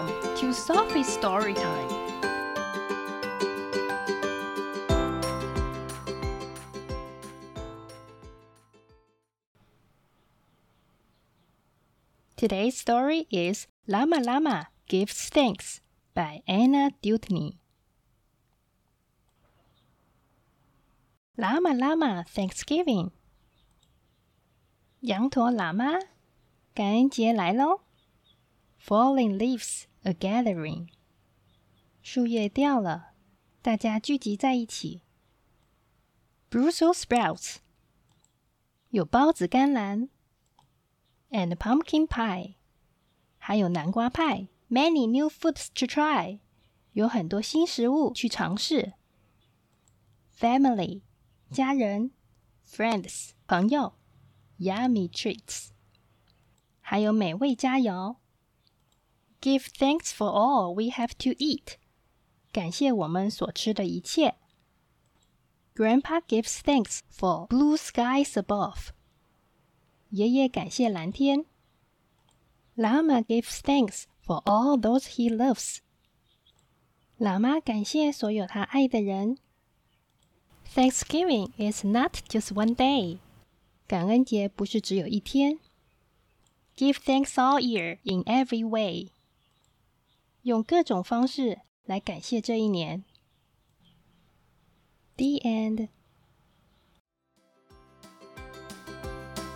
Welcome to Sophie's Story Time. Today's story is Llama Llama Gives Thanks by Anna Dewdney. Llama Llama Thanksgiving 羊驼喇嘛，感恩节来喽！Falling leaves a gathering，树叶掉了，大家聚集在一起。Brussels sprouts，有包子、甘蓝，and pumpkin pie，还有南瓜派。Many new foods to try，有很多新食物去尝试。Family。家人，friends，朋友，yummy treats，还有美味佳肴。 Give thanks for all we have to eat. 感谢我们所吃的一切。Grandpa gives thanks for blue skies above. 爷爷感谢蓝天。Llama gives thanks for all those he loves. 喇嘛感谢所有他爱的人。Thanksgiving is not just one day. 感恩节不是只有一天。Give thanks all year in every way. 用各种方式来感谢这一年。The end.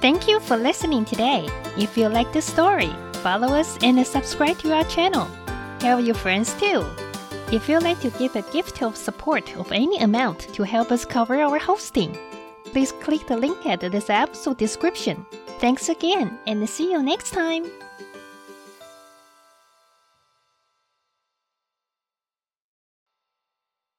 Thank you for listening today. If you like this story, follow us and subscribe to our channel. Tell your friends too. If you'd like to give a gift of support of any amount to help us cover our hosting, please click the link at this episode description. Thanks again and see you next time!